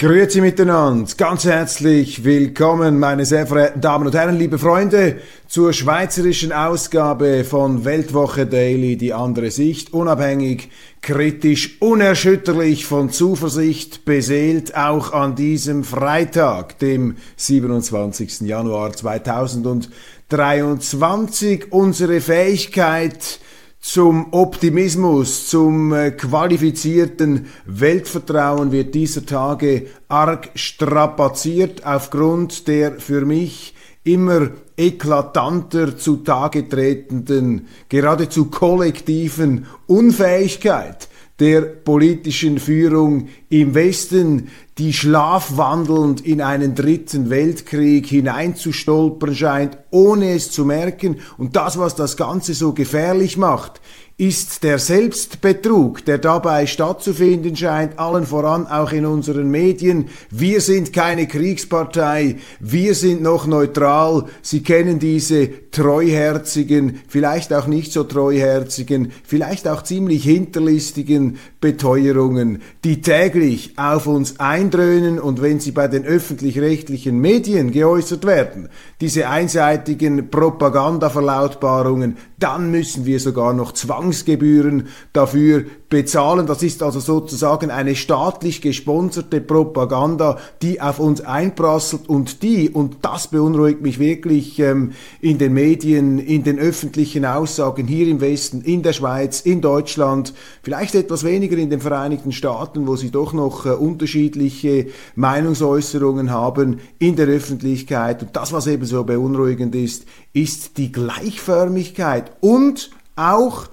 Grüezi miteinander, ganz herzlich willkommen, meine sehr verehrten Damen und Herren, liebe Freunde, zur schweizerischen Ausgabe von Weltwoche Daily, die andere Sicht, unabhängig, kritisch, unerschütterlich, von Zuversicht beseelt, auch an diesem Freitag, dem 27. Januar 2023, unsere Fähigkeit, zum Optimismus, zum äh, qualifizierten Weltvertrauen wird dieser Tage arg strapaziert aufgrund der für mich immer eklatanter zutage tretenden, geradezu kollektiven Unfähigkeit der politischen Führung im Westen, die schlafwandelnd in einen dritten Weltkrieg hineinzustolpern scheint, ohne es zu merken. Und das, was das Ganze so gefährlich macht, ist der Selbstbetrug, der dabei stattzufinden scheint, allen voran auch in unseren Medien. Wir sind keine Kriegspartei, wir sind noch neutral. Sie kennen diese treuherzigen, vielleicht auch nicht so treuherzigen, vielleicht auch ziemlich hinterlistigen Beteuerungen, die täglich auf uns eindröhnen und wenn sie bei den öffentlich-rechtlichen Medien geäußert werden, diese einseitigen Propagandaverlautbarungen, dann müssen wir sogar noch Zwangsgebühren dafür bezahlen. Das ist also sozusagen eine staatlich gesponserte Propaganda, die auf uns einprasselt und die, und das beunruhigt mich wirklich ähm, in den Medien, in den öffentlichen Aussagen hier im Westen, in der Schweiz, in Deutschland, vielleicht etwas weniger in den Vereinigten Staaten, wo sie doch noch äh, unterschiedliche Meinungsäußerungen haben in der Öffentlichkeit. Und das, was eben so beunruhigend ist, ist die Gleichförmigkeit und auch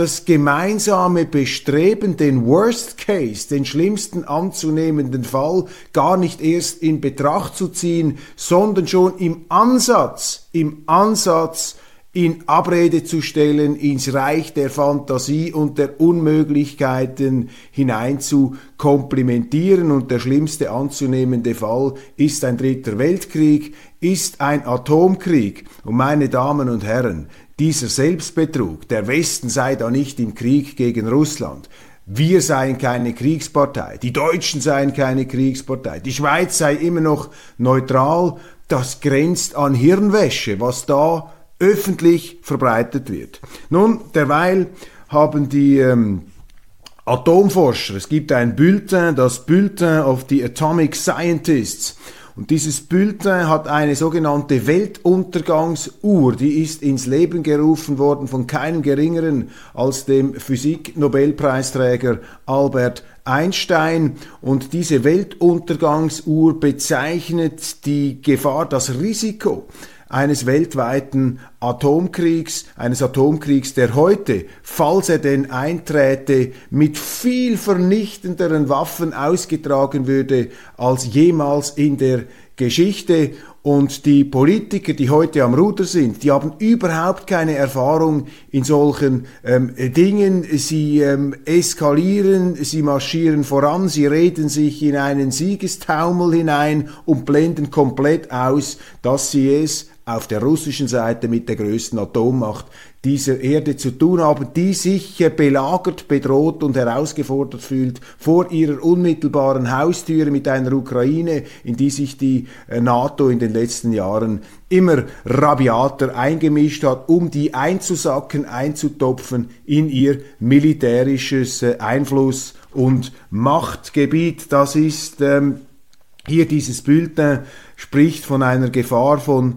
das gemeinsame Bestreben, den Worst Case, den schlimmsten anzunehmenden Fall gar nicht erst in Betracht zu ziehen, sondern schon im Ansatz, im Ansatz in Abrede zu stellen, ins Reich der Fantasie und der Unmöglichkeiten hinein zu komplimentieren. Und der schlimmste anzunehmende Fall ist ein dritter Weltkrieg, ist ein Atomkrieg. Und meine Damen und Herren, dieser Selbstbetrug, der Westen sei da nicht im Krieg gegen Russland, wir seien keine Kriegspartei, die Deutschen seien keine Kriegspartei, die Schweiz sei immer noch neutral, das grenzt an Hirnwäsche, was da öffentlich verbreitet wird. Nun, derweil haben die ähm, Atomforscher, es gibt ein Bulletin, das Bulletin of the Atomic Scientists, und dieses Bulletin hat eine sogenannte Weltuntergangsuhr, die ist ins Leben gerufen worden von keinem geringeren als dem Physik-Nobelpreisträger Albert Einstein. Und diese Weltuntergangsuhr bezeichnet die Gefahr, das Risiko eines weltweiten Atomkriegs, eines Atomkriegs, der heute, falls er denn einträte, mit viel vernichtenderen Waffen ausgetragen würde als jemals in der Geschichte. Und die Politiker, die heute am Ruder sind, die haben überhaupt keine Erfahrung in solchen ähm, Dingen. Sie ähm, eskalieren, sie marschieren voran, sie reden sich in einen Siegestaumel hinein und blenden komplett aus, dass sie es auf der russischen Seite mit der größten Atommacht dieser Erde zu tun haben, die sich belagert, bedroht und herausgefordert fühlt vor ihrer unmittelbaren Haustüre mit einer Ukraine, in die sich die äh, NATO in den letzten Jahren immer rabiater eingemischt hat, um die einzusacken, einzutopfen in ihr militärisches äh, Einfluss- und Machtgebiet. Das ist ähm, hier dieses Bulletin spricht von einer Gefahr von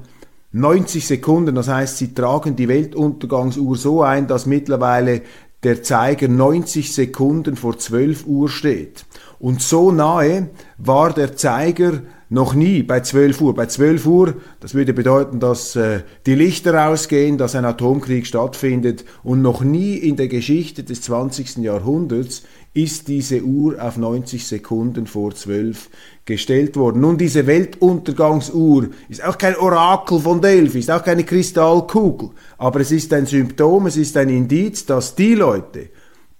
90 Sekunden, das heißt, sie tragen die Weltuntergangsuhr so ein, dass mittlerweile der Zeiger 90 Sekunden vor 12 Uhr steht. Und so nahe war der Zeiger noch nie bei 12 Uhr. Bei 12 Uhr, das würde bedeuten, dass äh, die Lichter ausgehen, dass ein Atomkrieg stattfindet und noch nie in der Geschichte des 20. Jahrhunderts ist diese Uhr auf 90 Sekunden vor 12 gestellt worden. Nun, diese Weltuntergangsuhr ist auch kein Orakel von Delphi, ist auch keine Kristallkugel, aber es ist ein Symptom, es ist ein Indiz, dass die Leute,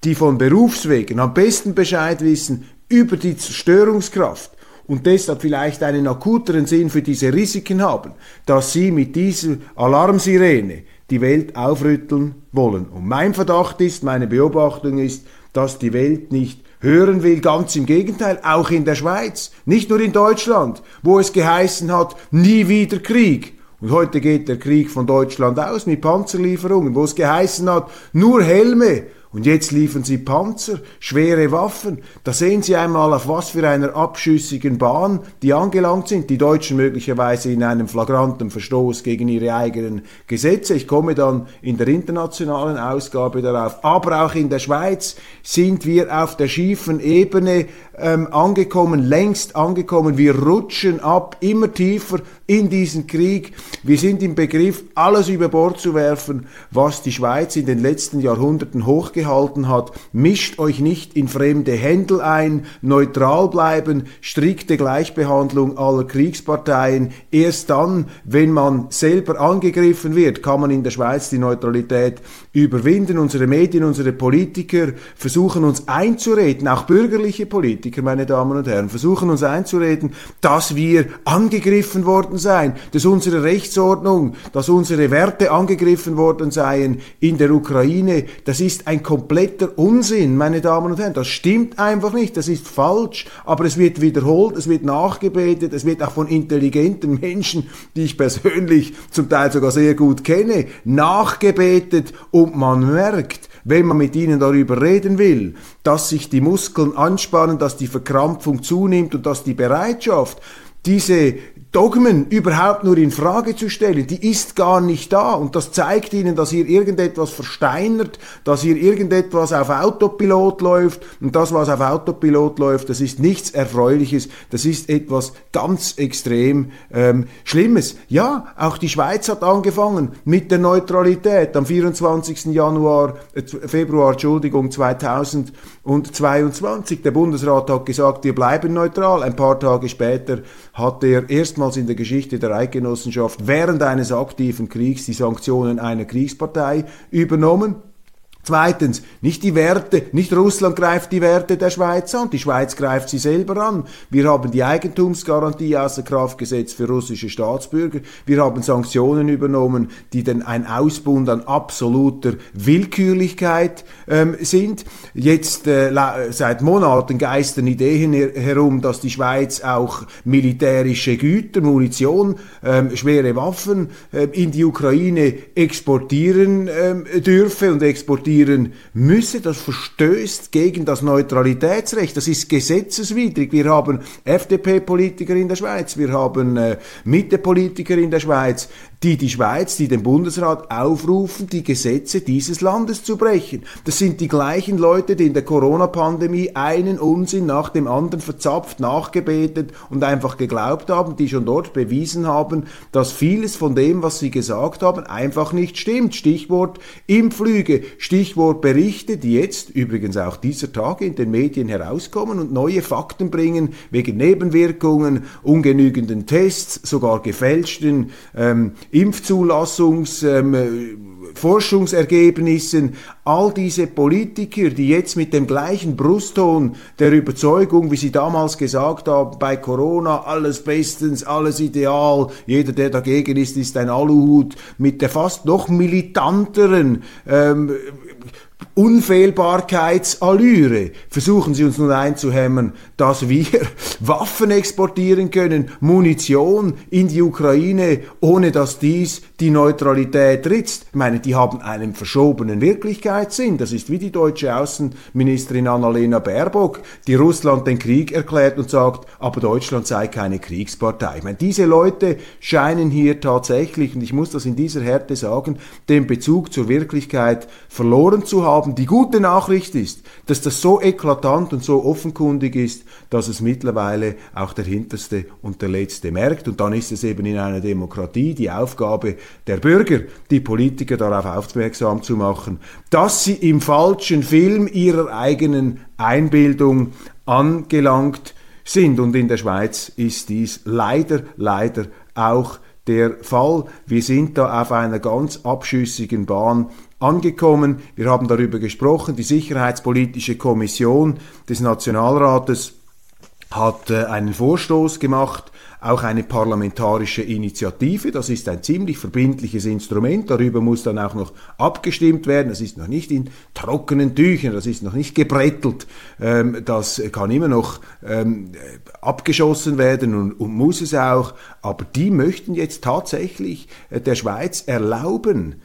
die von Berufswegen am besten Bescheid wissen über die Zerstörungskraft und deshalb vielleicht einen akuteren Sinn für diese Risiken haben, dass sie mit dieser Alarmsirene die Welt aufrütteln wollen. Und mein Verdacht ist, meine Beobachtung ist, dass die Welt nicht hören will, ganz im Gegenteil, auch in der Schweiz, nicht nur in Deutschland, wo es geheißen hat, nie wieder Krieg. Und heute geht der Krieg von Deutschland aus mit Panzerlieferungen, wo es geheißen hat, nur Helme und jetzt liefern sie Panzer, schwere Waffen. Da sehen Sie einmal, auf was für einer abschüssigen Bahn die angelangt sind. Die Deutschen möglicherweise in einem flagranten Verstoß gegen ihre eigenen Gesetze. Ich komme dann in der internationalen Ausgabe darauf. Aber auch in der Schweiz sind wir auf der schiefen Ebene ähm, angekommen, längst angekommen. Wir rutschen ab, immer tiefer in diesen Krieg. Wir sind im Begriff, alles über Bord zu werfen, was die Schweiz in den letzten Jahrhunderten hochgehalten hat. Mischt euch nicht in fremde Händel ein, neutral bleiben, strikte Gleichbehandlung aller Kriegsparteien. Erst dann, wenn man selber angegriffen wird, kann man in der Schweiz die Neutralität überwinden. Unsere Medien, unsere Politiker versuchen uns einzureden, auch bürgerliche Politiker, meine Damen und Herren, versuchen uns einzureden, dass wir angegriffen worden sein, dass unsere Rechtsordnung, dass unsere Werte angegriffen worden seien in der Ukraine, das ist ein kompletter Unsinn, meine Damen und Herren. Das stimmt einfach nicht, das ist falsch, aber es wird wiederholt, es wird nachgebetet, es wird auch von intelligenten Menschen, die ich persönlich zum Teil sogar sehr gut kenne, nachgebetet und man merkt, wenn man mit ihnen darüber reden will, dass sich die Muskeln anspannen, dass die Verkrampfung zunimmt und dass die Bereitschaft, diese Dogmen überhaupt nur in Frage zu stellen, die ist gar nicht da und das zeigt ihnen, dass hier irgendetwas versteinert, dass hier irgendetwas auf Autopilot läuft und das, was auf Autopilot läuft, das ist nichts Erfreuliches, das ist etwas ganz extrem ähm, Schlimmes. Ja, auch die Schweiz hat angefangen mit der Neutralität am 24. Januar, äh, Februar, Entschuldigung, 2022. Der Bundesrat hat gesagt, wir bleiben neutral. Ein paar Tage später hat er erstmal erstmals in der Geschichte der Eidgenossenschaft während eines aktiven Kriegs die Sanktionen einer Kriegspartei übernommen. Zweitens, nicht die Werte, nicht Russland greift die Werte der Schweiz an, die Schweiz greift sie selber an. Wir haben die Eigentumsgarantie außer Kraft gesetzt für russische Staatsbürger. Wir haben Sanktionen übernommen, die dann ein Ausbund an absoluter Willkürlichkeit ähm, sind. Jetzt äh, seit Monaten geistern Ideen her herum, dass die Schweiz auch militärische Güter, Munition, ähm, schwere Waffen äh, in die Ukraine exportieren ähm, dürfe und exportieren akzeptieren müsse. Das verstößt gegen das Neutralitätsrecht. Das ist gesetzeswidrig. Wir haben FDP-Politiker in der Schweiz, wir haben äh, Mitte-Politiker in der Schweiz, die die Schweiz, die den Bundesrat aufrufen, die Gesetze dieses Landes zu brechen. Das sind die gleichen Leute, die in der Corona-Pandemie einen Unsinn nach dem anderen verzapft, nachgebetet und einfach geglaubt haben, die schon dort bewiesen haben, dass vieles von dem, was sie gesagt haben, einfach nicht stimmt. Stichwort Impflüge, Stichwort Berichte, die jetzt übrigens auch dieser Tage in den Medien herauskommen und neue Fakten bringen wegen Nebenwirkungen, ungenügenden Tests, sogar gefälschten ähm, Impfzulassungs, ähm, Forschungsergebnissen, all diese Politiker, die jetzt mit dem gleichen Brustton der Überzeugung, wie sie damals gesagt haben, bei Corona alles bestens, alles ideal, jeder, der dagegen ist, ist ein Aluhut, mit der fast noch militanteren ähm, Unfehlbarkeitsallüre versuchen sie uns nun einzuhämmern, dass wir Waffen exportieren können, Munition in die Ukraine, ohne dass dies die Neutralität ritzt. Ich meine, die haben einen verschobenen Wirklichkeitssinn. Das ist wie die deutsche Außenministerin Annalena Baerbock, die Russland den Krieg erklärt und sagt, aber Deutschland sei keine Kriegspartei. Ich meine, diese Leute scheinen hier tatsächlich, und ich muss das in dieser Härte sagen, den Bezug zur Wirklichkeit verloren zu haben. Die gute Nachricht ist, dass das so eklatant und so offenkundig ist, dass es mittlerweile auch der Hinterste und der Letzte merkt. Und dann ist es eben in einer Demokratie die Aufgabe der Bürger, die Politiker darauf aufmerksam zu machen, dass sie im falschen Film ihrer eigenen Einbildung angelangt sind. Und in der Schweiz ist dies leider, leider auch der Fall. Wir sind da auf einer ganz abschüssigen Bahn angekommen. Wir haben darüber gesprochen. Die Sicherheitspolitische Kommission des Nationalrates hat äh, einen Vorstoß gemacht auch eine parlamentarische Initiative. Das ist ein ziemlich verbindliches Instrument. Darüber muss dann auch noch abgestimmt werden. Das ist noch nicht in trockenen Tüchern, das ist noch nicht gebrettelt. Ähm, das kann immer noch ähm, abgeschossen werden und, muss es auch. Aber die möchten jetzt tatsächlich äh, der Schweiz erlauben,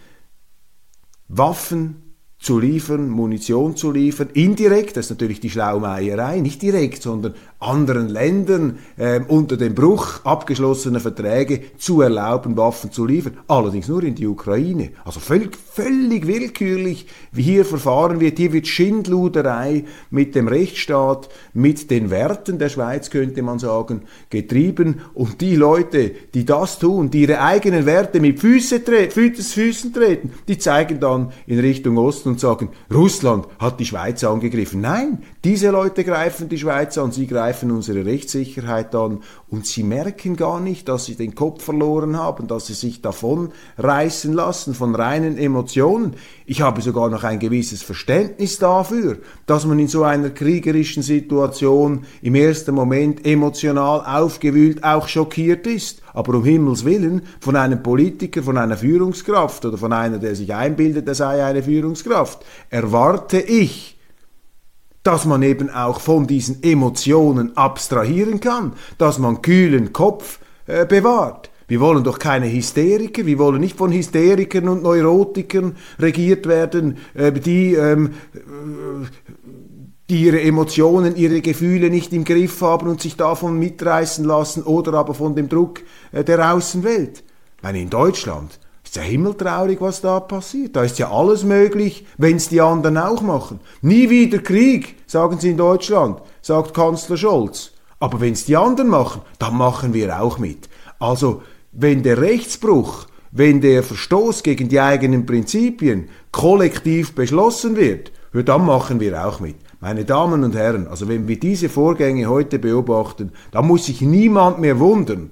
Waffen zu liefern, Munition zu liefern, indirekt, das ist natürlich die Schlaumeierei, nicht direkt, sondern anderen Ländern äh, unter dem Bruch abgeschlossener Verträge zu erlauben, Waffen zu liefern, allerdings nur in die Ukraine. Also völlig, völlig willkürlich, wie hier verfahren wird. Hier wird Schindluderei mit dem Rechtsstaat, mit den Werten der Schweiz, könnte man sagen, getrieben. Und die Leute, die das tun, die ihre eigenen Werte mit Füße tre Füßen treten, die zeigen dann in Richtung Osten und sagen, Russland hat die Schweiz angegriffen. Nein, diese Leute greifen die Schweiz an, sie greifen unsere Rechtssicherheit an und sie merken gar nicht, dass sie den Kopf verloren haben, dass sie sich davon reißen lassen von reinen Emotionen. Ich habe sogar noch ein gewisses Verständnis dafür, dass man in so einer kriegerischen Situation im ersten Moment emotional aufgewühlt, auch schockiert ist. Aber um Himmels Willen von einem Politiker, von einer Führungskraft oder von einer, der sich einbildet, er sei eine Führungskraft, erwarte ich, dass man eben auch von diesen Emotionen abstrahieren kann, dass man kühlen Kopf äh, bewahrt. Wir wollen doch keine Hysteriker, wir wollen nicht von Hysterikern und Neurotikern regiert werden, äh, die ähm, die ihre Emotionen, ihre Gefühle nicht im Griff haben und sich davon mitreißen lassen oder aber von dem Druck äh, der Außenwelt. Ich meine, in Deutschland ist ja himmeltraurig, was da passiert. Da ist ja alles möglich, wenn es die anderen auch machen. Nie wieder Krieg, sagen sie in Deutschland, sagt Kanzler Scholz. Aber wenn es die anderen machen, dann machen wir auch mit. Also, wenn der Rechtsbruch, wenn der Verstoß gegen die eigenen Prinzipien kollektiv beschlossen wird, dann machen wir auch mit. Meine Damen und Herren, also wenn wir diese Vorgänge heute beobachten, da muss sich niemand mehr wundern,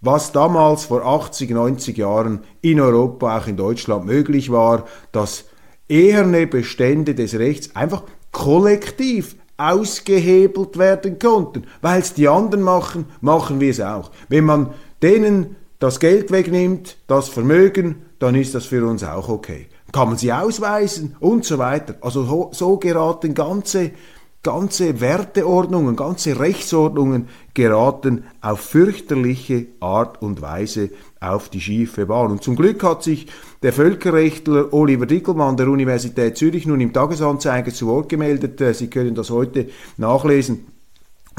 was damals vor 80, 90 Jahren in Europa, auch in Deutschland möglich war, dass eherne Bestände des Rechts einfach kollektiv ausgehebelt werden konnten. Weil es die anderen machen, machen wir es auch. Wenn man denen das Geld wegnimmt, das Vermögen, dann ist das für uns auch okay kann man sie ausweisen und so weiter. Also so geraten ganze, ganze Werteordnungen, ganze Rechtsordnungen geraten auf fürchterliche Art und Weise auf die schiefe Bahn. Und zum Glück hat sich der Völkerrechtler Oliver Dickelmann der Universität Zürich nun im Tagesanzeiger zu Wort gemeldet. Äh, sie können das heute nachlesen.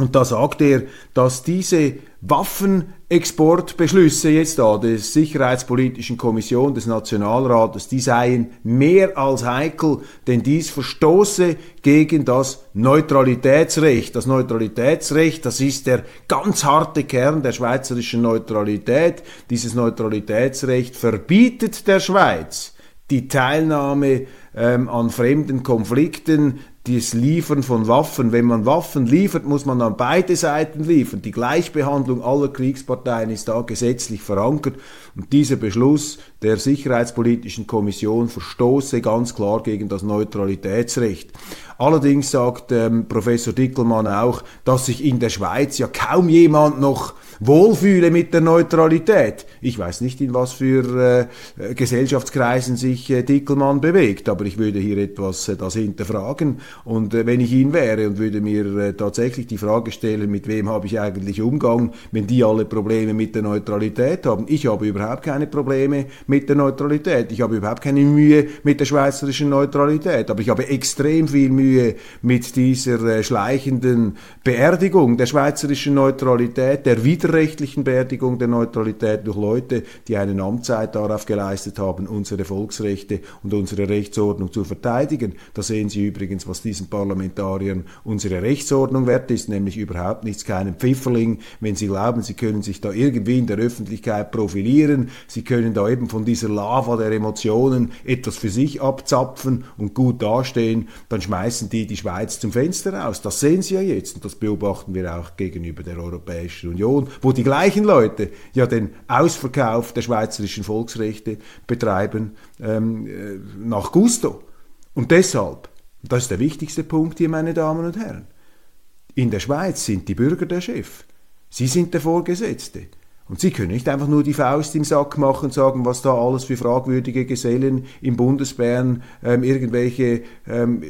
Und da sagt er, dass diese Waffenexportbeschlüsse jetzt da des Sicherheitspolitischen Kommission des Nationalrates, die seien mehr als heikel, denn dies verstoße gegen das Neutralitätsrecht. Das Neutralitätsrecht, das ist der ganz harte Kern der schweizerischen Neutralität. Dieses Neutralitätsrecht verbietet der Schweiz die Teilnahme ähm, an fremden Konflikten, das Liefern von Waffen. Wenn man Waffen liefert, muss man an beide Seiten liefern. Die Gleichbehandlung aller Kriegsparteien ist da gesetzlich verankert und dieser Beschluss der Sicherheitspolitischen Kommission verstoße ganz klar gegen das Neutralitätsrecht. Allerdings sagt ähm, Professor Dickelmann auch, dass sich in der Schweiz ja kaum jemand noch wohlfühle mit der Neutralität. Ich weiß nicht, in was für äh, Gesellschaftskreisen sich äh, Dickelmann bewegt, aber ich würde hier etwas äh, das hinterfragen. Und äh, wenn ich ihn wäre und würde mir äh, tatsächlich die Frage stellen, mit wem habe ich eigentlich Umgang, wenn die alle Probleme mit der Neutralität haben. Ich habe überhaupt keine Probleme mit der Neutralität. Ich habe überhaupt keine Mühe mit der schweizerischen Neutralität. Aber ich habe extrem viel Mühe mit dieser äh, schleichenden Beerdigung der schweizerischen Neutralität, der Wieder völkerrechtlichen Beerdigung der Neutralität durch Leute, die einen Amtszeit darauf geleistet haben, unsere Volksrechte und unsere Rechtsordnung zu verteidigen. Da sehen Sie übrigens, was diesen Parlamentariern unsere Rechtsordnung wert ist, nämlich überhaupt nichts, keinen Pfifferling, wenn sie glauben, sie können sich da irgendwie in der Öffentlichkeit profilieren, sie können da eben von dieser Lava der Emotionen etwas für sich abzapfen und gut dastehen, dann schmeißen die die Schweiz zum Fenster raus. Das sehen Sie ja jetzt und das beobachten wir auch gegenüber der Europäischen Union, wo die gleichen Leute ja den Ausverkauf der schweizerischen Volksrechte betreiben ähm, äh, nach Gusto. Und deshalb, das ist der wichtigste Punkt hier, meine Damen und Herren, in der Schweiz sind die Bürger der Chef. Sie sind der Vorgesetzte. Und Sie können nicht einfach nur die Faust im Sack machen und sagen, was da alles für fragwürdige Gesellen im Bundesbären ähm, irgendwelche ähm,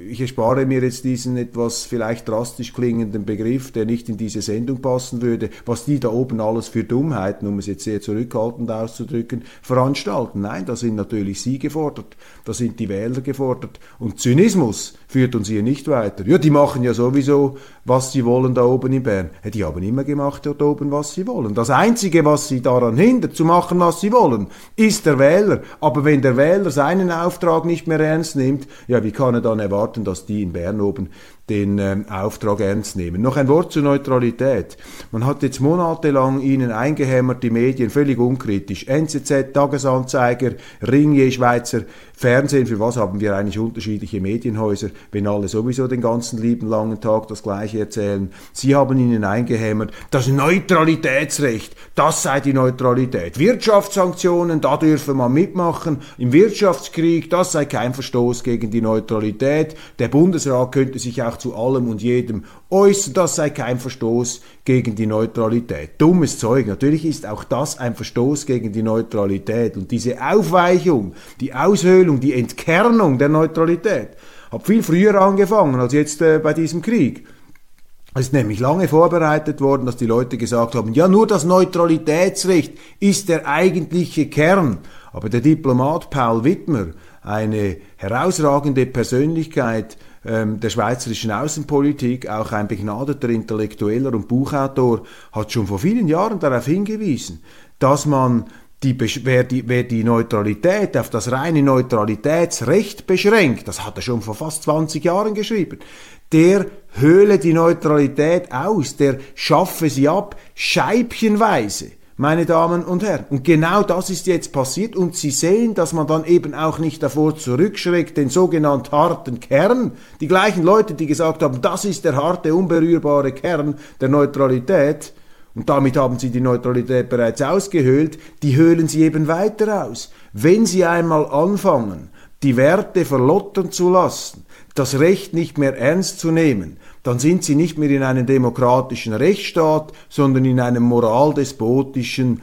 ich erspare mir jetzt diesen etwas vielleicht drastisch klingenden Begriff, der nicht in diese Sendung passen würde, was die da oben alles für Dummheiten, um es jetzt sehr zurückhaltend auszudrücken, veranstalten. Nein, da sind natürlich Sie gefordert, da sind die Wähler gefordert. Und Zynismus führt uns hier nicht weiter. Ja, die machen ja sowieso, was sie wollen da oben in Bern. Die haben immer gemacht dort oben, was sie wollen. Das Einzige, was sie daran hindert, zu machen, was sie wollen, ist der Wähler. Aber wenn der Wähler seinen Auftrag nicht mehr ernst nimmt, ja, wie kann er dann erwarten, dass die in Bern oben den ähm, Auftrag ernst nehmen. Noch ein Wort zur Neutralität. Man hat jetzt monatelang ihnen eingehämmert, die Medien völlig unkritisch. NZZ, Tagesanzeiger, Ringier, Schweizer Fernsehen. Für was haben wir eigentlich unterschiedliche Medienhäuser, wenn alle sowieso den ganzen lieben langen Tag das Gleiche erzählen? Sie haben ihnen eingehämmert, das Neutralitätsrecht, das sei die Neutralität. Wirtschaftssanktionen, da dürfe man mitmachen. Im Wirtschaftskrieg, das sei kein Verstoß gegen die Neutralität. Der Bundesrat könnte sich auch zu allem und jedem äußern, das sei kein Verstoß gegen die Neutralität. Dummes Zeug. Natürlich ist auch das ein Verstoß gegen die Neutralität. Und diese Aufweichung, die Aushöhlung, die Entkernung der Neutralität hat viel früher angefangen als jetzt äh, bei diesem Krieg. Es ist nämlich lange vorbereitet worden, dass die Leute gesagt haben, ja, nur das Neutralitätsrecht ist der eigentliche Kern. Aber der Diplomat Paul Wittmer, eine herausragende Persönlichkeit, der schweizerischen Außenpolitik, auch ein begnadeter Intellektueller und Buchautor, hat schon vor vielen Jahren darauf hingewiesen, dass man die, wer, die, wer die Neutralität auf das reine Neutralitätsrecht beschränkt, das hat er schon vor fast 20 Jahren geschrieben, der höhle die Neutralität aus, der schaffe sie ab, scheibchenweise meine Damen und Herren. Und genau das ist jetzt passiert und Sie sehen, dass man dann eben auch nicht davor zurückschreckt, den sogenannten harten Kern, die gleichen Leute, die gesagt haben, das ist der harte, unberührbare Kern der Neutralität, und damit haben sie die Neutralität bereits ausgehöhlt, die höhlen sie eben weiter aus. Wenn sie einmal anfangen, die Werte verlottern zu lassen, das Recht nicht mehr ernst zu nehmen, dann sind sie nicht mehr in einem demokratischen Rechtsstaat, sondern in einem moraldespotischen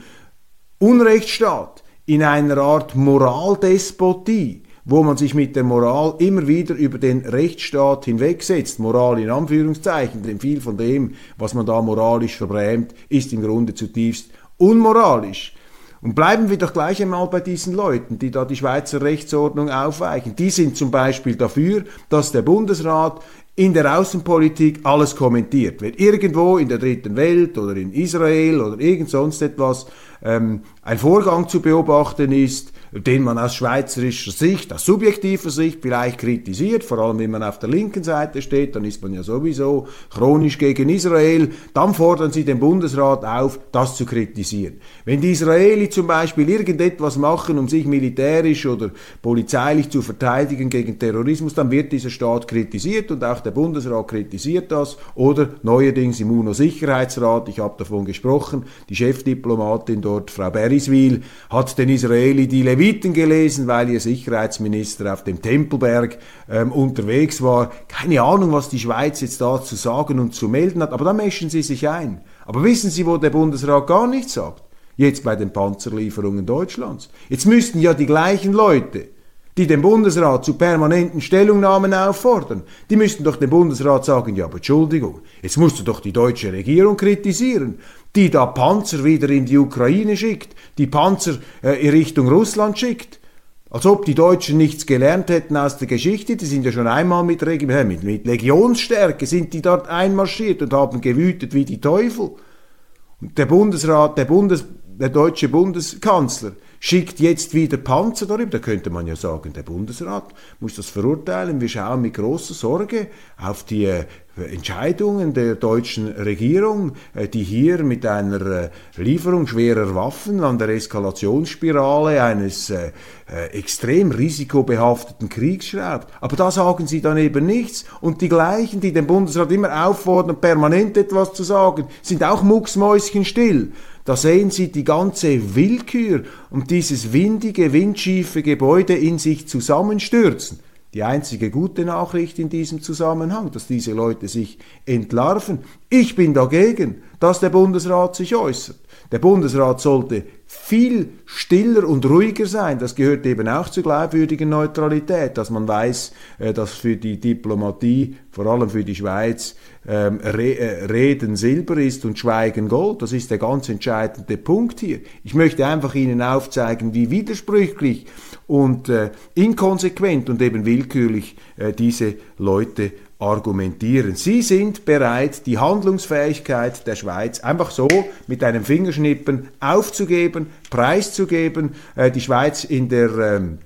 Unrechtsstaat, in einer Art Moraldespotie, wo man sich mit der Moral immer wieder über den Rechtsstaat hinwegsetzt. Moral in Anführungszeichen, denn viel von dem, was man da moralisch verbrämt, ist im Grunde zutiefst unmoralisch. Und bleiben wir doch gleich einmal bei diesen Leuten, die da die Schweizer Rechtsordnung aufweichen. Die sind zum Beispiel dafür, dass der Bundesrat in der Außenpolitik alles kommentiert. Wenn irgendwo in der dritten Welt oder in Israel oder irgend sonst etwas ähm, ein Vorgang zu beobachten ist, den man aus schweizerischer Sicht, aus subjektiver Sicht vielleicht kritisiert, vor allem wenn man auf der linken Seite steht, dann ist man ja sowieso chronisch gegen Israel, dann fordern sie den Bundesrat auf, das zu kritisieren. Wenn die Israeli zum Beispiel irgendetwas machen, um sich militärisch oder polizeilich zu verteidigen gegen Terrorismus, dann wird dieser Staat kritisiert und auch der Bundesrat kritisiert das oder neuerdings im UNO-Sicherheitsrat, ich habe davon gesprochen, die Chefdiplomatin dort, Frau Beriswil, hat den Israeli die Leviten gelesen, weil ihr Sicherheitsminister auf dem Tempelberg ähm, unterwegs war. Keine Ahnung, was die Schweiz jetzt da zu sagen und zu melden hat, aber da mischen sie sich ein. Aber wissen Sie, wo der Bundesrat gar nichts sagt? Jetzt bei den Panzerlieferungen Deutschlands. Jetzt müssten ja die gleichen Leute, die den Bundesrat zu permanenten Stellungnahmen auffordern, die müssten doch dem Bundesrat sagen, ja, aber Entschuldigung, jetzt musst du doch die deutsche Regierung kritisieren, die da Panzer wieder in die Ukraine schickt, die Panzer äh, in Richtung Russland schickt. Als ob die Deutschen nichts gelernt hätten aus der Geschichte, die sind ja schon einmal mit, mit, mit Legionsstärke, sind die dort einmarschiert und haben gewütet wie die Teufel. Und der Bundesrat, der, Bundes, der deutsche Bundeskanzler schickt jetzt wieder Panzer darüber. Da könnte man ja sagen, der Bundesrat muss das verurteilen. Wir schauen mit großer Sorge auf die äh, Entscheidungen der deutschen Regierung, äh, die hier mit einer äh, Lieferung schwerer Waffen an der Eskalationsspirale eines extrem risikobehafteten Kriegs schraubt. Aber da sagen sie dann eben nichts. Und die gleichen, die den Bundesrat immer auffordern, permanent etwas zu sagen, sind auch mucksmäuschenstill. Da sehen Sie die ganze Willkür und dieses windige, windschiefe Gebäude in sich zusammenstürzen. Die einzige gute Nachricht in diesem Zusammenhang, dass diese Leute sich entlarven. Ich bin dagegen, dass der Bundesrat sich äußert. Der Bundesrat sollte viel stiller und ruhiger sein. Das gehört eben auch zur glaubwürdigen Neutralität, dass man weiß, äh, dass für die Diplomatie, vor allem für die Schweiz, ähm, äh, Reden Silber ist und Schweigen Gold. Das ist der ganz entscheidende Punkt hier. Ich möchte einfach Ihnen aufzeigen, wie widersprüchlich und äh, inkonsequent und eben willkürlich diese Leute argumentieren. Sie sind bereit, die Handlungsfähigkeit der Schweiz einfach so mit einem Fingerschnippen aufzugeben, preiszugeben, äh, die Schweiz in der ähm,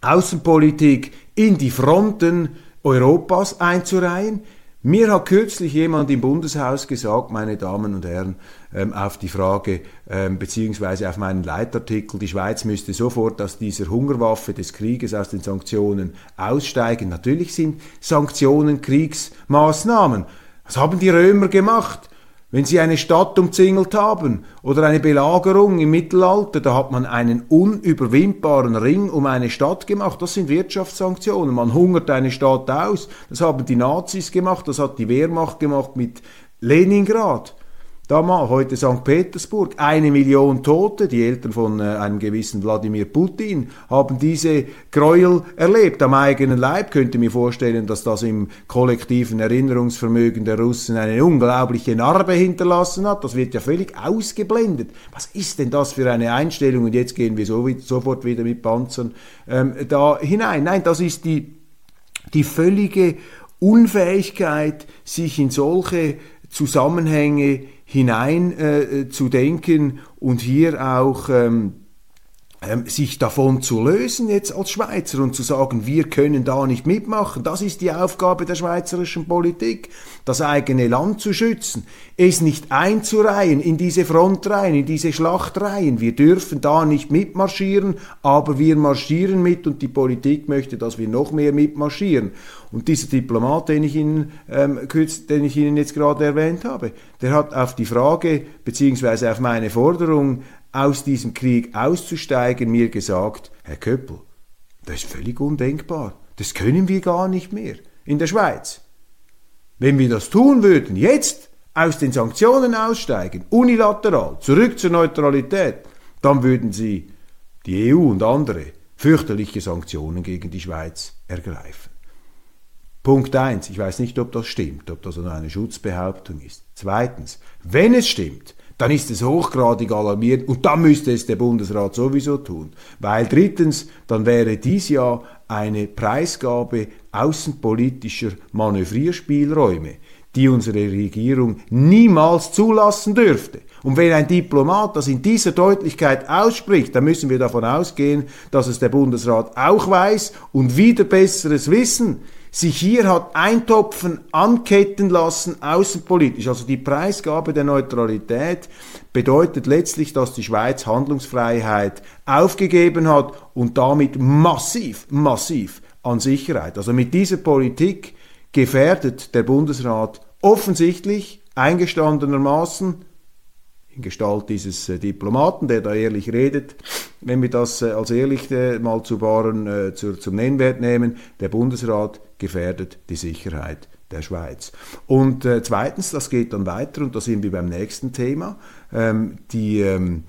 Außenpolitik in die Fronten Europas einzureihen. Mir hat kürzlich jemand im Bundeshaus gesagt, meine Damen und Herren, ähm, auf die Frage ähm, beziehungsweise auf meinen Leitartikel, die Schweiz müsste sofort aus dieser Hungerwaffe des Krieges, aus den Sanktionen aussteigen. Natürlich sind Sanktionen Kriegsmaßnahmen. Was haben die Römer gemacht? Wenn sie eine Stadt umzingelt haben oder eine Belagerung im Mittelalter, da hat man einen unüberwindbaren Ring um eine Stadt gemacht. Das sind Wirtschaftssanktionen. Man hungert eine Stadt aus. Das haben die Nazis gemacht, das hat die Wehrmacht gemacht mit Leningrad. Damals, heute St. Petersburg, eine Million Tote, die Eltern von äh, einem gewissen Wladimir Putin haben diese Gräuel erlebt am eigenen Leib. Könnte mir vorstellen, dass das im kollektiven Erinnerungsvermögen der Russen eine unglaubliche Narbe hinterlassen hat. Das wird ja völlig ausgeblendet. Was ist denn das für eine Einstellung? Und jetzt gehen wir so, sofort wieder mit Panzern ähm, da hinein. Nein, das ist die, die völlige Unfähigkeit, sich in solche Zusammenhänge hinein äh, zu denken und hier auch ähm, ähm, sich davon zu lösen jetzt als Schweizer und zu sagen, wir können da nicht mitmachen. Das ist die Aufgabe der schweizerischen Politik, das eigene Land zu schützen, es nicht einzureihen in diese Frontreihen, in diese Schlachtreihen. Wir dürfen da nicht mitmarschieren, aber wir marschieren mit und die Politik möchte, dass wir noch mehr mitmarschieren. Und dieser Diplomat, den ich Ihnen, ähm, den ich Ihnen jetzt gerade erwähnt habe, der hat auf die Frage beziehungsweise auf meine Forderung aus diesem Krieg auszusteigen, mir gesagt, Herr Köppel, das ist völlig undenkbar. Das können wir gar nicht mehr in der Schweiz. Wenn wir das tun würden, jetzt aus den Sanktionen aussteigen, unilateral, zurück zur Neutralität, dann würden sie, die EU und andere, fürchterliche Sanktionen gegen die Schweiz ergreifen. Punkt eins: Ich weiß nicht, ob das stimmt, ob das nur eine Schutzbehauptung ist. Zweitens, wenn es stimmt, dann ist es hochgradig alarmierend und dann müsste es der Bundesrat sowieso tun. Weil drittens, dann wäre dies ja eine Preisgabe außenpolitischer Manövrierspielräume, die unsere Regierung niemals zulassen dürfte. Und wenn ein Diplomat das in dieser Deutlichkeit ausspricht, dann müssen wir davon ausgehen, dass es der Bundesrat auch weiß und wieder besseres Wissen sich hier hat eintopfen, anketten lassen, außenpolitisch. Also die Preisgabe der Neutralität bedeutet letztlich, dass die Schweiz Handlungsfreiheit aufgegeben hat und damit massiv, massiv an Sicherheit. Also mit dieser Politik gefährdet der Bundesrat offensichtlich eingestandenermaßen in Gestalt dieses äh, Diplomaten, der da ehrlich redet, wenn wir das äh, als ehrlich äh, mal zu wahren, äh, zu, zum Nennwert nehmen, der Bundesrat gefährdet die Sicherheit der Schweiz. Und äh, zweitens, das geht dann weiter, und da sind wir beim nächsten Thema, ähm, die ähm,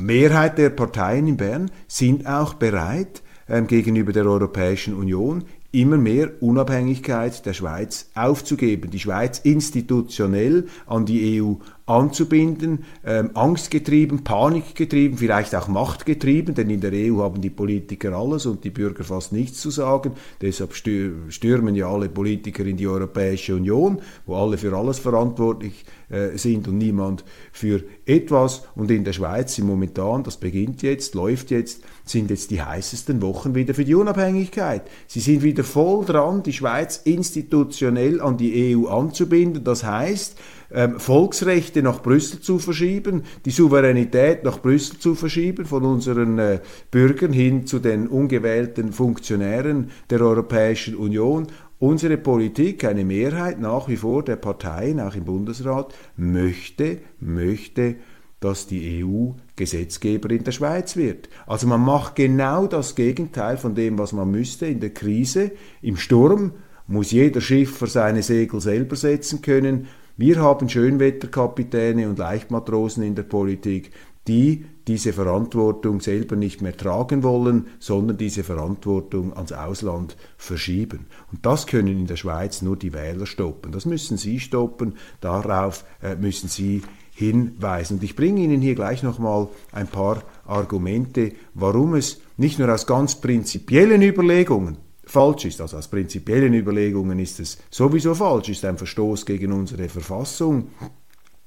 Mehrheit der Parteien in Bern sind auch bereit, ähm, gegenüber der Europäischen Union immer mehr Unabhängigkeit der Schweiz aufzugeben, die Schweiz institutionell an die EU anzubinden, ähm, angstgetrieben, panikgetrieben, vielleicht auch machtgetrieben, denn in der EU haben die Politiker alles und die Bürger fast nichts zu sagen. Deshalb stürmen ja alle Politiker in die Europäische Union, wo alle für alles verantwortlich äh, sind und niemand für etwas. Und in der Schweiz sind momentan, das beginnt jetzt, läuft jetzt, sind jetzt die heißesten Wochen wieder für die Unabhängigkeit. Sie sind wieder voll dran, die Schweiz institutionell an die EU anzubinden. Das heißt, ähm, Volksrechte nach Brüssel zu verschieben, die Souveränität nach Brüssel zu verschieben von unseren äh, Bürgern hin zu den ungewählten Funktionären der Europäischen Union. Unsere Politik, eine Mehrheit nach wie vor der Parteien, auch im Bundesrat, möchte, möchte, dass die EU Gesetzgeber in der Schweiz wird. Also man macht genau das Gegenteil von dem, was man müsste in der Krise. Im Sturm muss jeder Schiffer seine Segel selber setzen können. Wir haben Schönwetterkapitäne und Leichtmatrosen in der Politik, die diese Verantwortung selber nicht mehr tragen wollen, sondern diese Verantwortung ans Ausland verschieben. Und das können in der Schweiz nur die Wähler stoppen. Das müssen sie stoppen, darauf äh, müssen sie hinweisen. Und ich bringe Ihnen hier gleich nochmal ein paar Argumente, warum es nicht nur aus ganz prinzipiellen Überlegungen falsch ist. Also aus prinzipiellen Überlegungen ist es sowieso falsch, ist ein Verstoß gegen unsere Verfassung,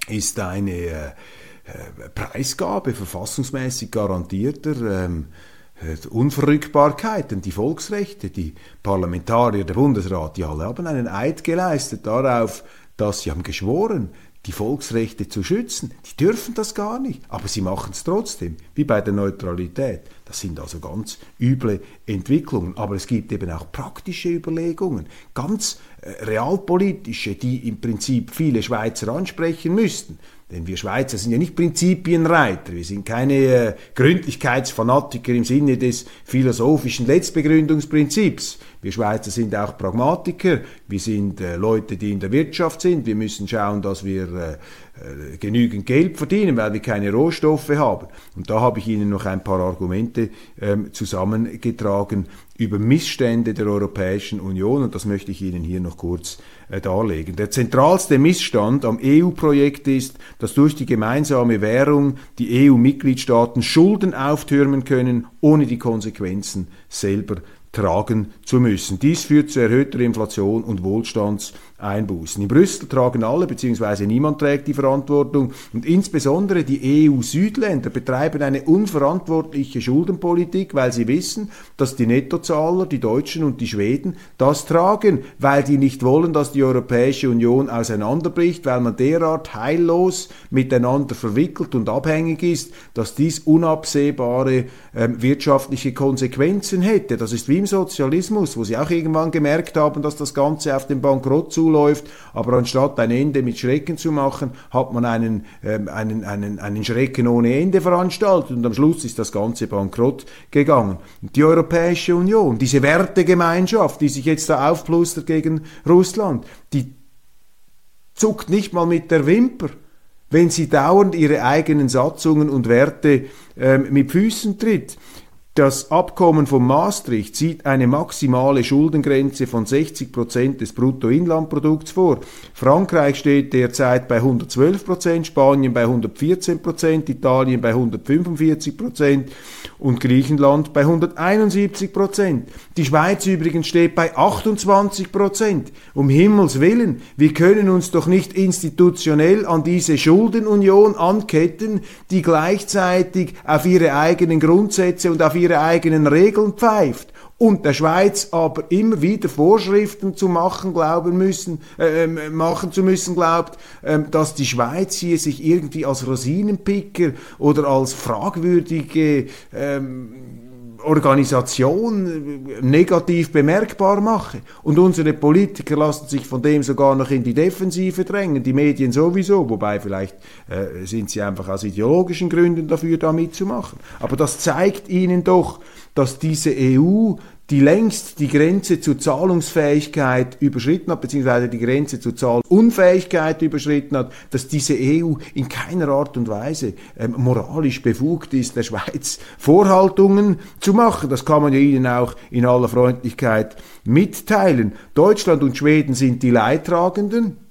ist eine äh, äh, Preisgabe verfassungsmäßig garantierter ähm, äh, Unverrückbarkeiten, die Volksrechte, die Parlamentarier, der Bundesrat, die alle haben einen Eid geleistet darauf, dass sie haben geschworen, die Volksrechte zu schützen. Die dürfen das gar nicht, aber sie machen es trotzdem, wie bei der Neutralität. Das sind also ganz üble Entwicklungen. Aber es gibt eben auch praktische Überlegungen, ganz äh, realpolitische, die im Prinzip viele Schweizer ansprechen müssten. Denn wir Schweizer sind ja nicht Prinzipienreiter, wir sind keine äh, Gründlichkeitsfanatiker im Sinne des philosophischen Letztbegründungsprinzips. Wir Schweizer sind auch Pragmatiker, wir sind äh, Leute, die in der Wirtschaft sind, wir müssen schauen, dass wir äh, äh, genügend Geld verdienen, weil wir keine Rohstoffe haben. Und da habe ich Ihnen noch ein paar Argumente ähm, zusammengetragen über Missstände der Europäischen Union und das möchte ich Ihnen hier noch kurz äh, darlegen. Der zentralste Missstand am EU-Projekt ist, dass durch die gemeinsame Währung die EU-Mitgliedstaaten Schulden auftürmen können, ohne die Konsequenzen selber tragen zu müssen. Dies führt zu erhöhter Inflation und Wohlstandseinbußen. In Brüssel tragen alle bzw. niemand trägt die Verantwortung und insbesondere die EU-Südländer betreiben eine unverantwortliche Schuldenpolitik, weil sie wissen, dass die Nettozahler, die Deutschen und die Schweden, das tragen, weil die nicht wollen, dass die Europäische Union auseinanderbricht, weil man derart heillos miteinander verwickelt und abhängig ist, dass dies unabsehbare äh, wirtschaftliche Konsequenzen hätte. Das ist wie im Sozialismus, wo sie auch irgendwann gemerkt haben, dass das Ganze auf den Bankrott zuläuft, aber anstatt ein Ende mit Schrecken zu machen, hat man einen, ähm, einen, einen, einen Schrecken ohne Ende veranstaltet und am Schluss ist das Ganze bankrott gegangen. Die Europäische Union, diese Wertegemeinschaft, die sich jetzt da aufplustert gegen Russland, die zuckt nicht mal mit der Wimper wenn sie dauernd ihre eigenen Satzungen und Werte ähm, mit Füßen tritt. Das Abkommen von Maastricht sieht eine maximale Schuldengrenze von 60 Prozent des Bruttoinlandprodukts vor. Frankreich steht derzeit bei 112 Prozent, Spanien bei 114 Prozent, Italien bei 145 Prozent und Griechenland bei 171 Prozent. Die Schweiz übrigens steht bei 28 Prozent. Um Himmels Willen, wir können uns doch nicht institutionell an diese Schuldenunion anketten, die gleichzeitig auf ihre eigenen Grundsätze und auf ihre ihre eigenen Regeln pfeift und der Schweiz aber immer wieder Vorschriften zu machen glauben müssen, äh, ähm, machen zu müssen glaubt, äh, dass die Schweiz hier sich irgendwie als Rosinenpicker oder als fragwürdige äh, Organisation äh, negativ bemerkbar mache. Und unsere Politiker lassen sich von dem sogar noch in die Defensive drängen, die Medien sowieso, wobei vielleicht äh, sind sie einfach aus ideologischen Gründen dafür, da mitzumachen. Aber das zeigt ihnen doch, dass diese EU die längst die Grenze zur Zahlungsfähigkeit überschritten hat, beziehungsweise die Grenze zur Zahlunfähigkeit überschritten hat, dass diese EU in keiner Art und Weise ähm, moralisch befugt ist, der Schweiz Vorhaltungen zu machen. Das kann man ja Ihnen auch in aller Freundlichkeit mitteilen. Deutschland und Schweden sind die Leidtragenden.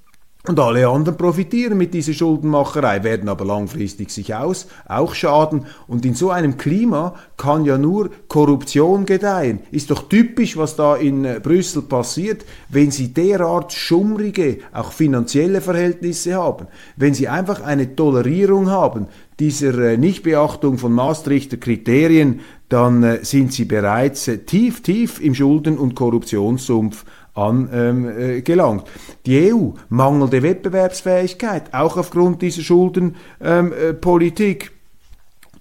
Und alle anderen profitieren mit dieser Schuldenmacherei, werden aber langfristig sich aus, auch schaden. Und in so einem Klima kann ja nur Korruption gedeihen. Ist doch typisch, was da in äh, Brüssel passiert, wenn sie derart schummrige, auch finanzielle Verhältnisse haben. Wenn sie einfach eine Tolerierung haben dieser äh, Nichtbeachtung von Maastrichter Kriterien, dann äh, sind sie bereits tief, tief im Schulden- und Korruptionssumpf angelangt. Ähm, äh, die EU mangelnde Wettbewerbsfähigkeit, auch aufgrund dieser Schuldenpolitik. Ähm, äh,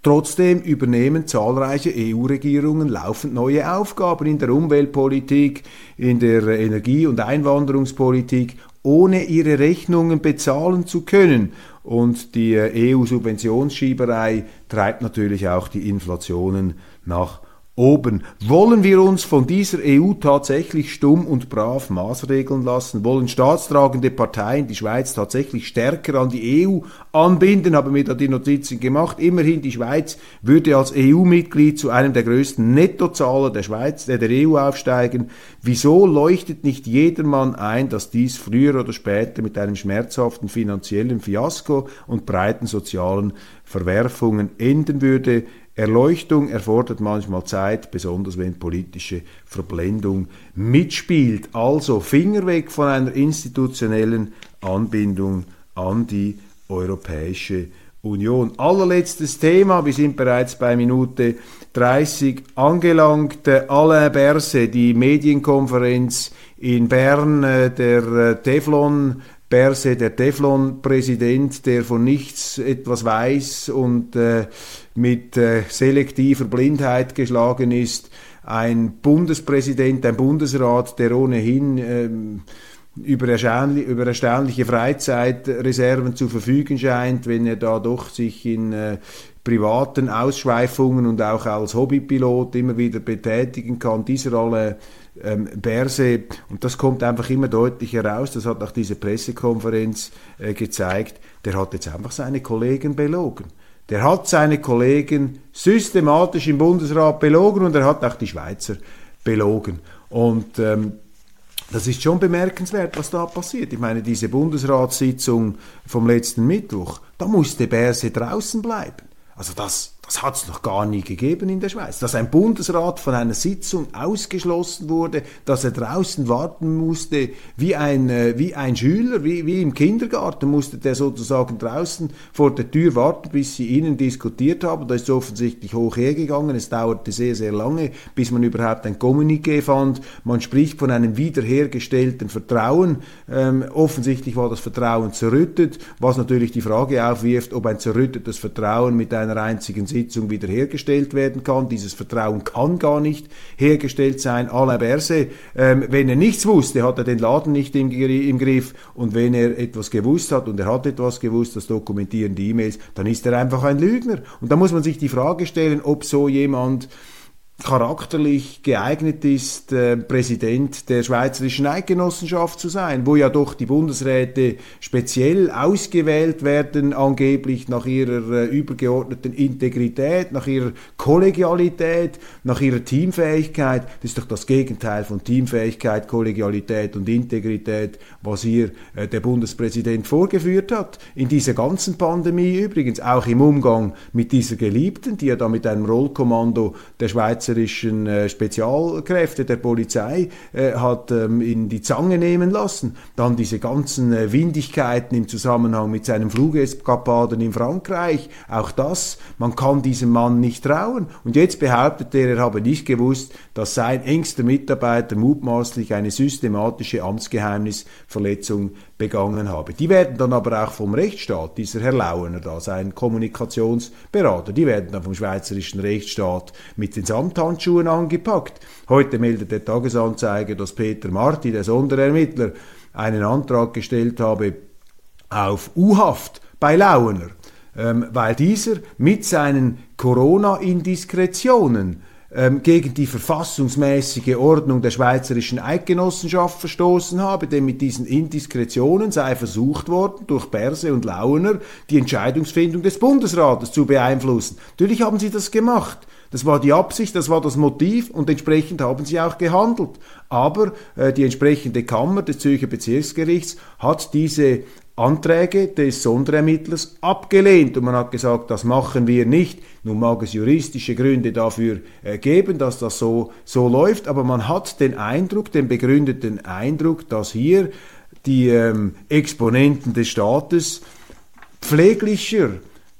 Trotzdem übernehmen zahlreiche EU-Regierungen laufend neue Aufgaben in der Umweltpolitik, in der Energie- und Einwanderungspolitik, ohne ihre Rechnungen bezahlen zu können. Und die äh, EU-Subventionsschieberei treibt natürlich auch die Inflationen nach oben. Wollen wir uns von dieser EU tatsächlich stumm und brav maßregeln lassen? Wollen staatstragende Parteien die Schweiz tatsächlich stärker an die EU anbinden? Haben wir da die Notizen gemacht. Immerhin die Schweiz würde als EU-Mitglied zu einem der größten Nettozahler der Schweiz, der, der EU aufsteigen. Wieso leuchtet nicht jedermann ein, dass dies früher oder später mit einem schmerzhaften finanziellen Fiasko und breiten sozialen Verwerfungen enden würde? Erleuchtung erfordert manchmal Zeit, besonders wenn politische Verblendung mitspielt. Also Finger weg von einer institutionellen Anbindung an die Europäische Union. Allerletztes Thema, wir sind bereits bei Minute 30 angelangt. Alain Berse, die Medienkonferenz in Bern, äh, der äh, Teflon Berse, der Teflon-Präsident, der von nichts etwas weiß und äh, mit äh, selektiver Blindheit geschlagen ist, ein Bundespräsident, ein Bundesrat, der ohnehin ähm, über, erstaunlich, über erstaunliche Freizeitreserven zu verfügen scheint, wenn er da doch sich in äh, privaten Ausschweifungen und auch als Hobbypilot immer wieder betätigen kann. Dieser alle ähm, Berse, und das kommt einfach immer deutlich heraus, das hat auch diese Pressekonferenz äh, gezeigt, der hat jetzt einfach seine Kollegen belogen. Der hat seine Kollegen systematisch im Bundesrat belogen und er hat auch die Schweizer belogen. Und ähm, das ist schon bemerkenswert, was da passiert. Ich meine, diese Bundesratssitzung vom letzten Mittwoch, da musste Berse draußen bleiben. Also das, das hat es noch gar nie gegeben in der Schweiz. Dass ein Bundesrat von einer Sitzung ausgeschlossen wurde, dass er draußen warten musste, wie ein, äh, wie ein Schüler, wie, wie im Kindergarten musste der sozusagen draußen vor der Tür warten, bis sie innen diskutiert haben. Da ist es offensichtlich hoch hergegangen. Es dauerte sehr, sehr lange, bis man überhaupt ein Kommuniqué fand. Man spricht von einem wiederhergestellten Vertrauen. Ähm, offensichtlich war das Vertrauen zerrüttet, was natürlich die Frage aufwirft, ob ein zerrüttetes Vertrauen mit einer einzigen Sitzung wiederhergestellt werden kann. Dieses Vertrauen kann gar nicht hergestellt sein. Alain Berset, ähm, wenn er nichts wusste, hat er den Laden nicht im, im Griff und wenn er etwas gewusst hat und er hat etwas gewusst, das dokumentieren die E-Mails, dann ist er einfach ein Lügner. Und da muss man sich die Frage stellen, ob so jemand charakterlich geeignet ist, äh, Präsident der Schweizerischen Eidgenossenschaft zu sein, wo ja doch die Bundesräte speziell ausgewählt werden, angeblich nach ihrer äh, übergeordneten Integrität, nach ihrer Kollegialität, nach ihrer Teamfähigkeit. Das ist doch das Gegenteil von Teamfähigkeit, Kollegialität und Integrität, was hier äh, der Bundespräsident vorgeführt hat. In dieser ganzen Pandemie übrigens, auch im Umgang mit dieser Geliebten, die ja da mit einem Rollkommando der Schweizer schweizerischen äh, Spezialkräfte der Polizei äh, hat ähm, in die Zange nehmen lassen. Dann diese ganzen äh, Windigkeiten im Zusammenhang mit seinen Flugeskapaden in Frankreich. Auch das, man kann diesem Mann nicht trauen. Und jetzt behauptet er, er habe nicht gewusst, dass sein engster Mitarbeiter mutmaßlich eine systematische Amtsgeheimnisverletzung begangen habe. Die werden dann aber auch vom Rechtsstaat, dieser Herr Lauener da, sein Kommunikationsberater, die werden dann vom schweizerischen Rechtsstaat mit den Samthandschuhen angepackt. Heute meldet der Tagesanzeiger, dass Peter Marti, der Sonderermittler, einen Antrag gestellt habe auf U-Haft bei Lauener, ähm, weil dieser mit seinen Corona-Indiskretionen gegen die verfassungsmäßige Ordnung der Schweizerischen Eidgenossenschaft verstoßen habe, denn mit diesen Indiskretionen sei versucht worden, durch Berse und Launer die Entscheidungsfindung des Bundesrates zu beeinflussen. Natürlich haben sie das gemacht. Das war die Absicht, das war das Motiv und entsprechend haben sie auch gehandelt. Aber äh, die entsprechende Kammer des Zürcher Bezirksgerichts hat diese Anträge des Sonderermittlers abgelehnt und man hat gesagt, das machen wir nicht. Nun mag es juristische Gründe dafür äh, geben, dass das so, so läuft, aber man hat den Eindruck, den begründeten Eindruck, dass hier die ähm, Exponenten des Staates pfleglicher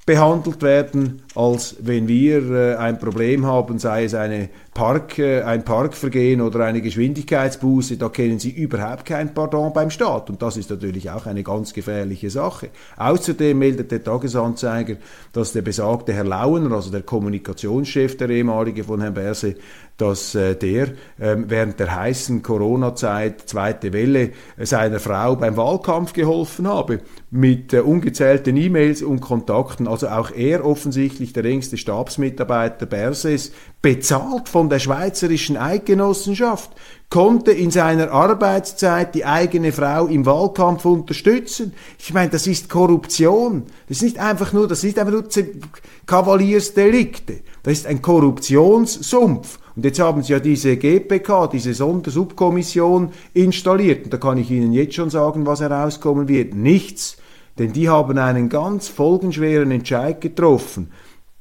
behandelt werden, als wenn wir äh, ein Problem haben, sei es eine Park, äh, ein Parkvergehen oder eine Geschwindigkeitsbuße, da kennen Sie überhaupt kein Pardon beim Staat. Und das ist natürlich auch eine ganz gefährliche Sache. Außerdem meldet der Tagesanzeiger, dass der besagte Herr Lauener, also der Kommunikationschef, der ehemalige von Herrn Berse, dass äh, der ähm, während der heißen Corona-Zeit, zweite Welle, äh, seiner Frau beim Wahlkampf geholfen habe, mit äh, ungezählten E-Mails und Kontakten. Also auch er offensichtlich der engste Stabsmitarbeiter Berses, bezahlt von der Schweizerischen Eidgenossenschaft, konnte in seiner Arbeitszeit die eigene Frau im Wahlkampf unterstützen. Ich meine, das ist Korruption. Das ist nicht einfach nur, das ist einfach nur Kavaliersdelikte. Das ist ein Korruptionssumpf. Und jetzt haben sie ja diese GPK, diese Sondersubkommission installiert. Und da kann ich Ihnen jetzt schon sagen, was herauskommen wird. Nichts. Denn die haben einen ganz folgenschweren Entscheid getroffen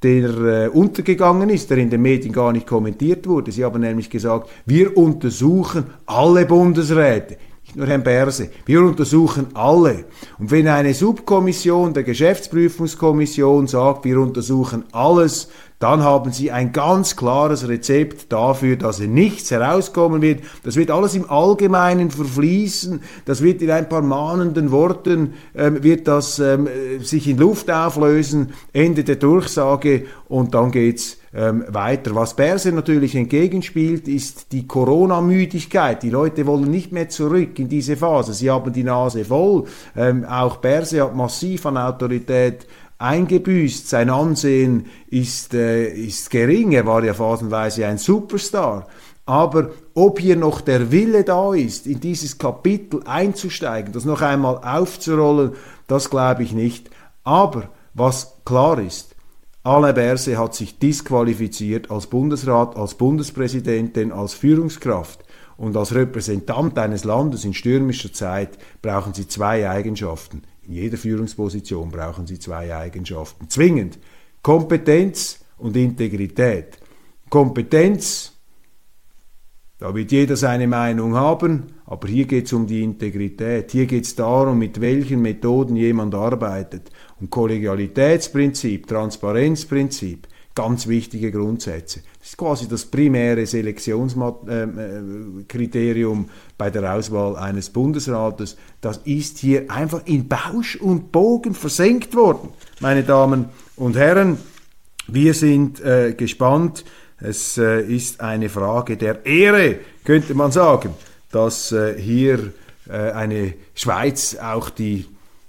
der äh, untergegangen ist, der in den Medien gar nicht kommentiert wurde. Sie haben nämlich gesagt, wir untersuchen alle Bundesräte, nicht nur Herrn Berse, wir untersuchen alle. Und wenn eine Subkommission der Geschäftsprüfungskommission sagt, wir untersuchen alles, dann haben Sie ein ganz klares Rezept dafür, dass nichts herauskommen wird. Das wird alles im Allgemeinen verfließen. Das wird in ein paar mahnenden Worten, ähm, wird das ähm, sich in Luft auflösen. Ende der Durchsage und dann geht's ähm, weiter. Was Berse natürlich entgegenspielt, ist die Corona-Müdigkeit. Die Leute wollen nicht mehr zurück in diese Phase. Sie haben die Nase voll. Ähm, auch Berse hat massiv an Autorität eingebüßt. Sein Ansehen ist, äh, ist gering. Er war ja phasenweise ein Superstar. Aber ob hier noch der Wille da ist, in dieses Kapitel einzusteigen, das noch einmal aufzurollen, das glaube ich nicht. Aber was klar ist, Alain Berset hat sich disqualifiziert als Bundesrat, als Bundespräsidentin, als Führungskraft. Und als Repräsentant eines Landes in stürmischer Zeit brauchen sie zwei Eigenschaften. In jeder Führungsposition brauchen Sie zwei Eigenschaften. Zwingend. Kompetenz und Integrität. Kompetenz, da wird jeder seine Meinung haben, aber hier geht es um die Integrität. Hier geht es darum, mit welchen Methoden jemand arbeitet. Und Kollegialitätsprinzip, Transparenzprinzip, ganz wichtige Grundsätze. Das ist quasi das primäre Selektionskriterium ähm, äh, bei der Auswahl eines Bundesrates. Das ist hier einfach in Bausch und Bogen versenkt worden, meine Damen und Herren. Wir sind äh, gespannt. Es äh, ist eine Frage der Ehre, könnte man sagen, dass äh, hier äh, eine Schweiz auch die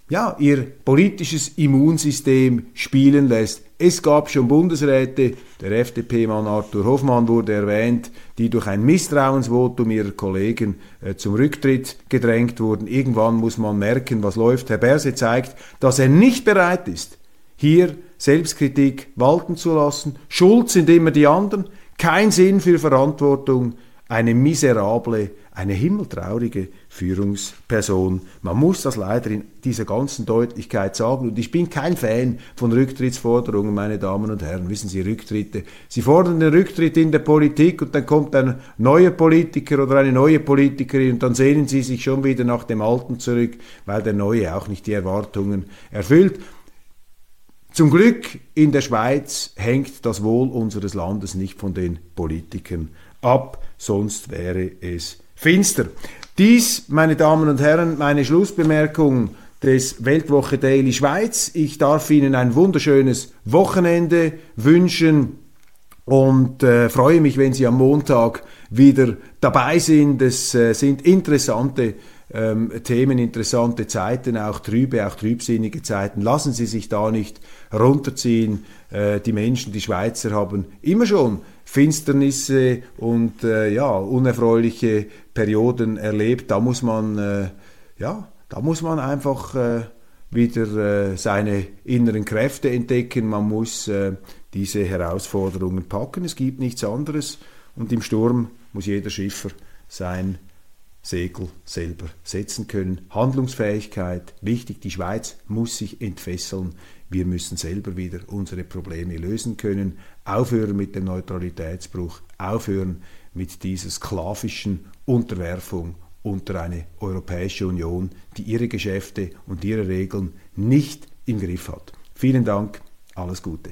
ja, ihr politisches Immunsystem spielen lässt. Es gab schon Bundesräte, der FDP-Mann Arthur Hoffmann wurde erwähnt, die durch ein Misstrauensvotum ihrer Kollegen äh, zum Rücktritt gedrängt wurden. Irgendwann muss man merken, was läuft. Herr Berse zeigt, dass er nicht bereit ist, hier Selbstkritik walten zu lassen. Schuld sind immer die anderen. Kein Sinn für Verantwortung. Eine miserable eine himmeltraurige Führungsperson. Man muss das leider in dieser ganzen Deutlichkeit sagen. Und ich bin kein Fan von Rücktrittsforderungen, meine Damen und Herren. Wissen Sie, Rücktritte. Sie fordern den Rücktritt in der Politik und dann kommt ein neuer Politiker oder eine neue Politikerin und dann sehnen Sie sich schon wieder nach dem Alten zurück, weil der Neue auch nicht die Erwartungen erfüllt. Zum Glück in der Schweiz hängt das Wohl unseres Landes nicht von den Politikern ab, sonst wäre es finster. Dies, meine Damen und Herren, meine Schlussbemerkung des Weltwoche Daily Schweiz. Ich darf Ihnen ein wunderschönes Wochenende wünschen und äh, freue mich, wenn Sie am Montag wieder dabei sind. Es äh, sind interessante ähm, Themen interessante Zeiten, auch trübe, auch trübsinnige Zeiten. Lassen Sie sich da nicht runterziehen. Äh, die Menschen, die Schweizer haben immer schon Finsternisse und äh, ja, unerfreuliche Perioden erlebt. Da muss man, äh, ja, da muss man einfach äh, wieder äh, seine inneren Kräfte entdecken. Man muss äh, diese Herausforderungen packen. Es gibt nichts anderes. Und im Sturm muss jeder Schiffer sein Segel selber setzen können. Handlungsfähigkeit, wichtig, die Schweiz muss sich entfesseln. Wir müssen selber wieder unsere Probleme lösen können, aufhören mit dem Neutralitätsbruch, aufhören mit dieser sklavischen Unterwerfung unter eine Europäische Union, die ihre Geschäfte und ihre Regeln nicht im Griff hat. Vielen Dank, alles Gute.